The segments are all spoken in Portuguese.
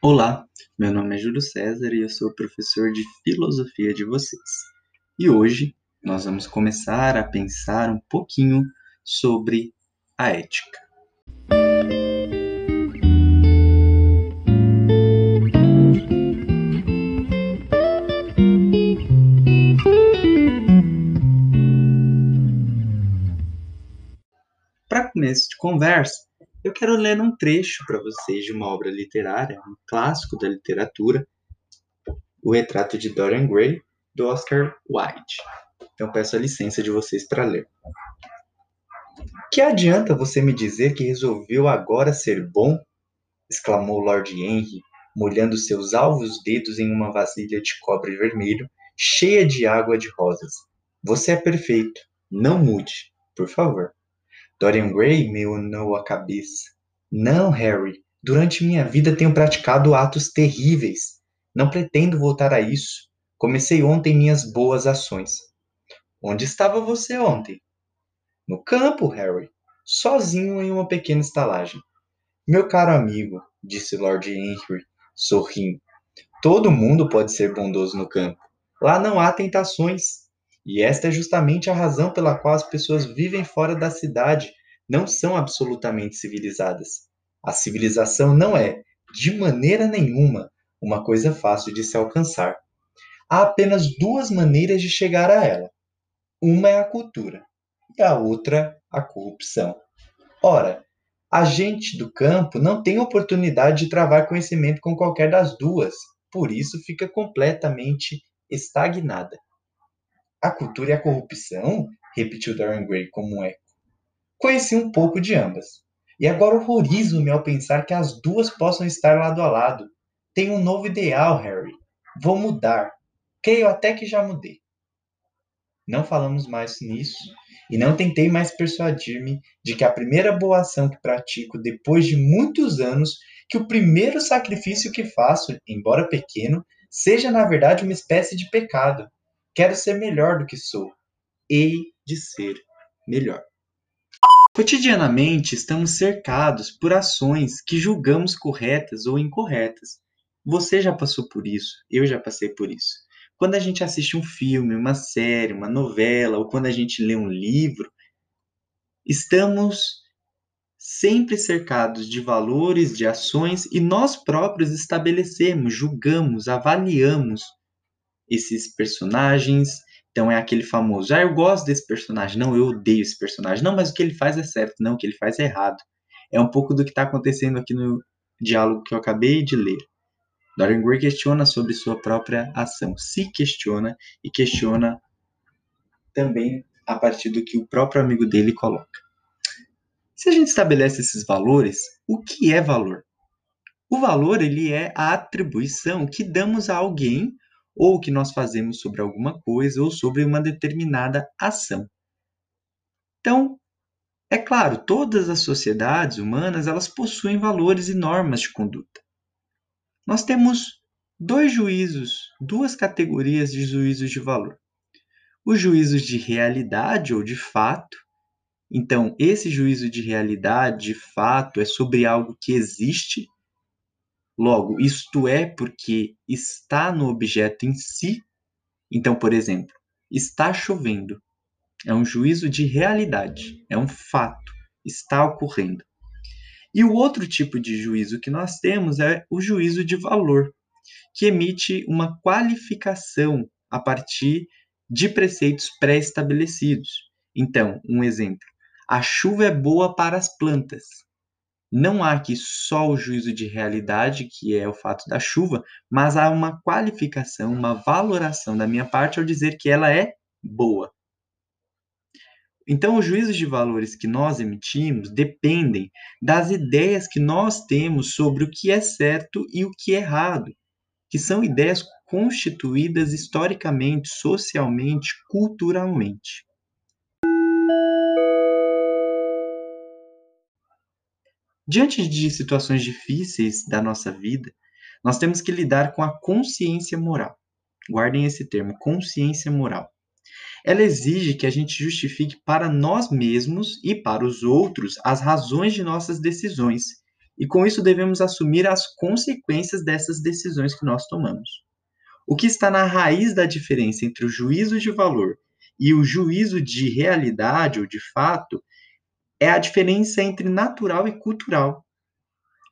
Olá, meu nome é Júlio César e eu sou professor de filosofia de vocês. E hoje nós vamos começar a pensar um pouquinho sobre a ética. Para começo de conversa, eu quero ler um trecho para vocês de uma obra literária, um clássico da literatura, O Retrato de Dorian Gray, do Oscar Wilde. Então peço a licença de vocês para ler. Que adianta você me dizer que resolveu agora ser bom? exclamou Lord Henry, molhando seus alvos dedos em uma vasilha de cobre vermelho, cheia de água de rosas. Você é perfeito. Não mude, por favor. Dorian Gray me unou a cabeça. Não, Harry. Durante minha vida tenho praticado atos terríveis. Não pretendo voltar a isso. Comecei ontem minhas boas ações. Onde estava você ontem? No campo, Harry. Sozinho em uma pequena estalagem. Meu caro amigo, disse Lord Henry, sorrindo. Todo mundo pode ser bondoso no campo. Lá não há tentações. E esta é justamente a razão pela qual as pessoas vivem fora da cidade, não são absolutamente civilizadas. A civilização não é, de maneira nenhuma, uma coisa fácil de se alcançar. Há apenas duas maneiras de chegar a ela. Uma é a cultura e a outra a corrupção. Ora, a gente do campo não tem oportunidade de travar conhecimento com qualquer das duas, por isso fica completamente estagnada. A cultura e a corrupção? repetiu Dorian Gray como um eco. Conheci um pouco de ambas. E agora horrorizo-me ao pensar que as duas possam estar lado a lado. Tenho um novo ideal, Harry. Vou mudar. Creio até que já mudei. Não falamos mais nisso e não tentei mais persuadir-me de que a primeira boa ação que pratico depois de muitos anos, que o primeiro sacrifício que faço, embora pequeno, seja na verdade uma espécie de pecado. Quero ser melhor do que sou. Hei de ser melhor. Cotidianamente estamos cercados por ações que julgamos corretas ou incorretas. Você já passou por isso, eu já passei por isso. Quando a gente assiste um filme, uma série, uma novela, ou quando a gente lê um livro, estamos sempre cercados de valores, de ações e nós próprios estabelecemos, julgamos, avaliamos esses personagens. Então é aquele famoso, ah, eu gosto desse personagem, não, eu odeio esse personagem, não, mas o que ele faz é certo, não, o que ele faz é errado. É um pouco do que está acontecendo aqui no diálogo que eu acabei de ler. Dorian Gray questiona sobre sua própria ação, se questiona e questiona também a partir do que o próprio amigo dele coloca. Se a gente estabelece esses valores, o que é valor? O valor ele é a atribuição que damos a alguém ou que nós fazemos sobre alguma coisa ou sobre uma determinada ação. Então, é claro, todas as sociedades humanas elas possuem valores e normas de conduta. Nós temos dois juízos, duas categorias de juízos de valor. Os juízos de realidade ou de fato. Então, esse juízo de realidade, de fato, é sobre algo que existe Logo, isto é porque está no objeto em si. Então, por exemplo, está chovendo. É um juízo de realidade, é um fato, está ocorrendo. E o outro tipo de juízo que nós temos é o juízo de valor, que emite uma qualificação a partir de preceitos pré-estabelecidos. Então, um exemplo: a chuva é boa para as plantas. Não há aqui só o juízo de realidade, que é o fato da chuva, mas há uma qualificação, uma valoração da minha parte ao dizer que ela é boa. Então, os juízos de valores que nós emitimos dependem das ideias que nós temos sobre o que é certo e o que é errado, que são ideias constituídas historicamente, socialmente, culturalmente. Diante de situações difíceis da nossa vida, nós temos que lidar com a consciência moral. Guardem esse termo, consciência moral. Ela exige que a gente justifique para nós mesmos e para os outros as razões de nossas decisões e com isso devemos assumir as consequências dessas decisões que nós tomamos. O que está na raiz da diferença entre o juízo de valor e o juízo de realidade ou de fato é a diferença entre natural e cultural.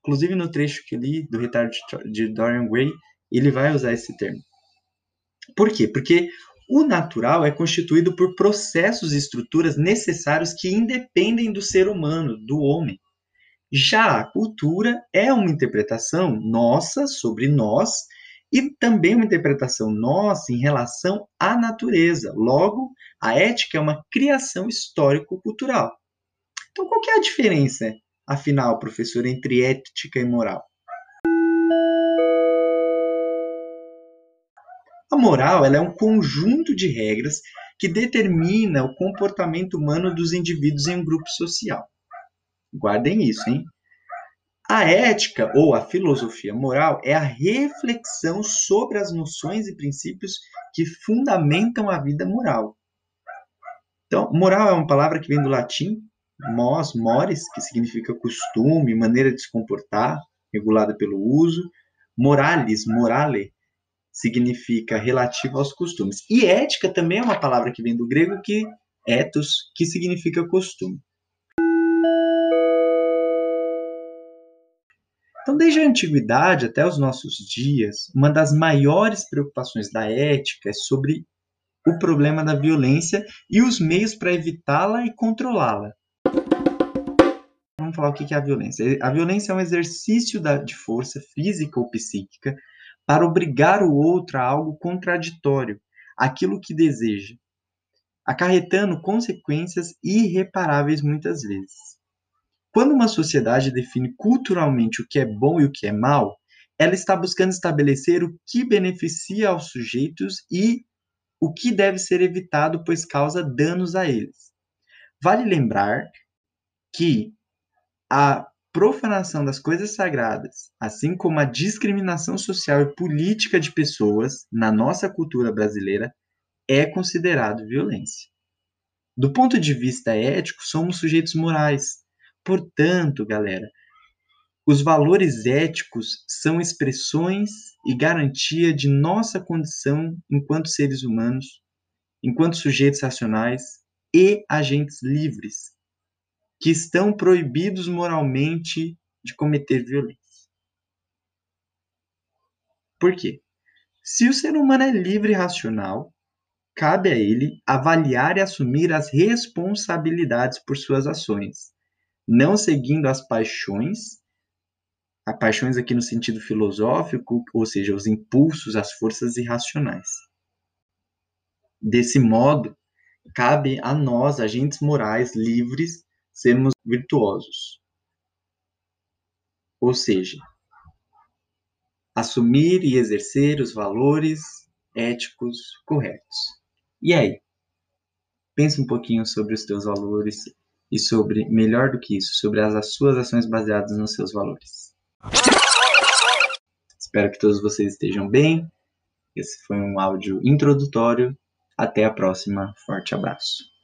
Inclusive no trecho que li do retardo de Dorian Gray, ele vai usar esse termo. Por quê? Porque o natural é constituído por processos e estruturas necessários que independem do ser humano, do homem. Já a cultura é uma interpretação nossa sobre nós e também uma interpretação nossa em relação à natureza. Logo, a ética é uma criação histórico-cultural. Então, qual é a diferença, afinal, professor, entre ética e moral? A moral é um conjunto de regras que determina o comportamento humano dos indivíduos em um grupo social. Guardem isso, hein? A ética ou a filosofia moral é a reflexão sobre as noções e princípios que fundamentam a vida moral. Então, moral é uma palavra que vem do latim mos, mores, que significa costume, maneira de se comportar, regulada pelo uso. Moralis, morale, significa relativo aos costumes. E ética também é uma palavra que vem do grego que ethos, que significa costume. Então, desde a antiguidade até os nossos dias, uma das maiores preocupações da ética é sobre o problema da violência e os meios para evitá-la e controlá-la. Vamos falar o que é a violência. A violência é um exercício de força física ou psíquica para obrigar o outro a algo contraditório, aquilo que deseja, acarretando consequências irreparáveis muitas vezes. Quando uma sociedade define culturalmente o que é bom e o que é mal, ela está buscando estabelecer o que beneficia aos sujeitos e o que deve ser evitado, pois causa danos a eles. Vale lembrar que a profanação das coisas sagradas, assim como a discriminação social e política de pessoas na nossa cultura brasileira, é considerado violência. Do ponto de vista ético, somos sujeitos morais, Portanto, galera, os valores éticos são expressões e garantia de nossa condição enquanto seres humanos, enquanto sujeitos racionais e agentes livres, que estão proibidos moralmente de cometer violência. Por quê? Se o ser humano é livre e racional, cabe a ele avaliar e assumir as responsabilidades por suas ações não seguindo as paixões, a paixões aqui no sentido filosófico, ou seja, os impulsos, as forças irracionais. Desse modo, cabe a nós, agentes morais livres, sermos virtuosos. Ou seja, assumir e exercer os valores éticos corretos. E aí? Pense um pouquinho sobre os teus valores e sobre, melhor do que isso, sobre as suas ações baseadas nos seus valores. Espero que todos vocês estejam bem. Esse foi um áudio introdutório. Até a próxima. Forte abraço.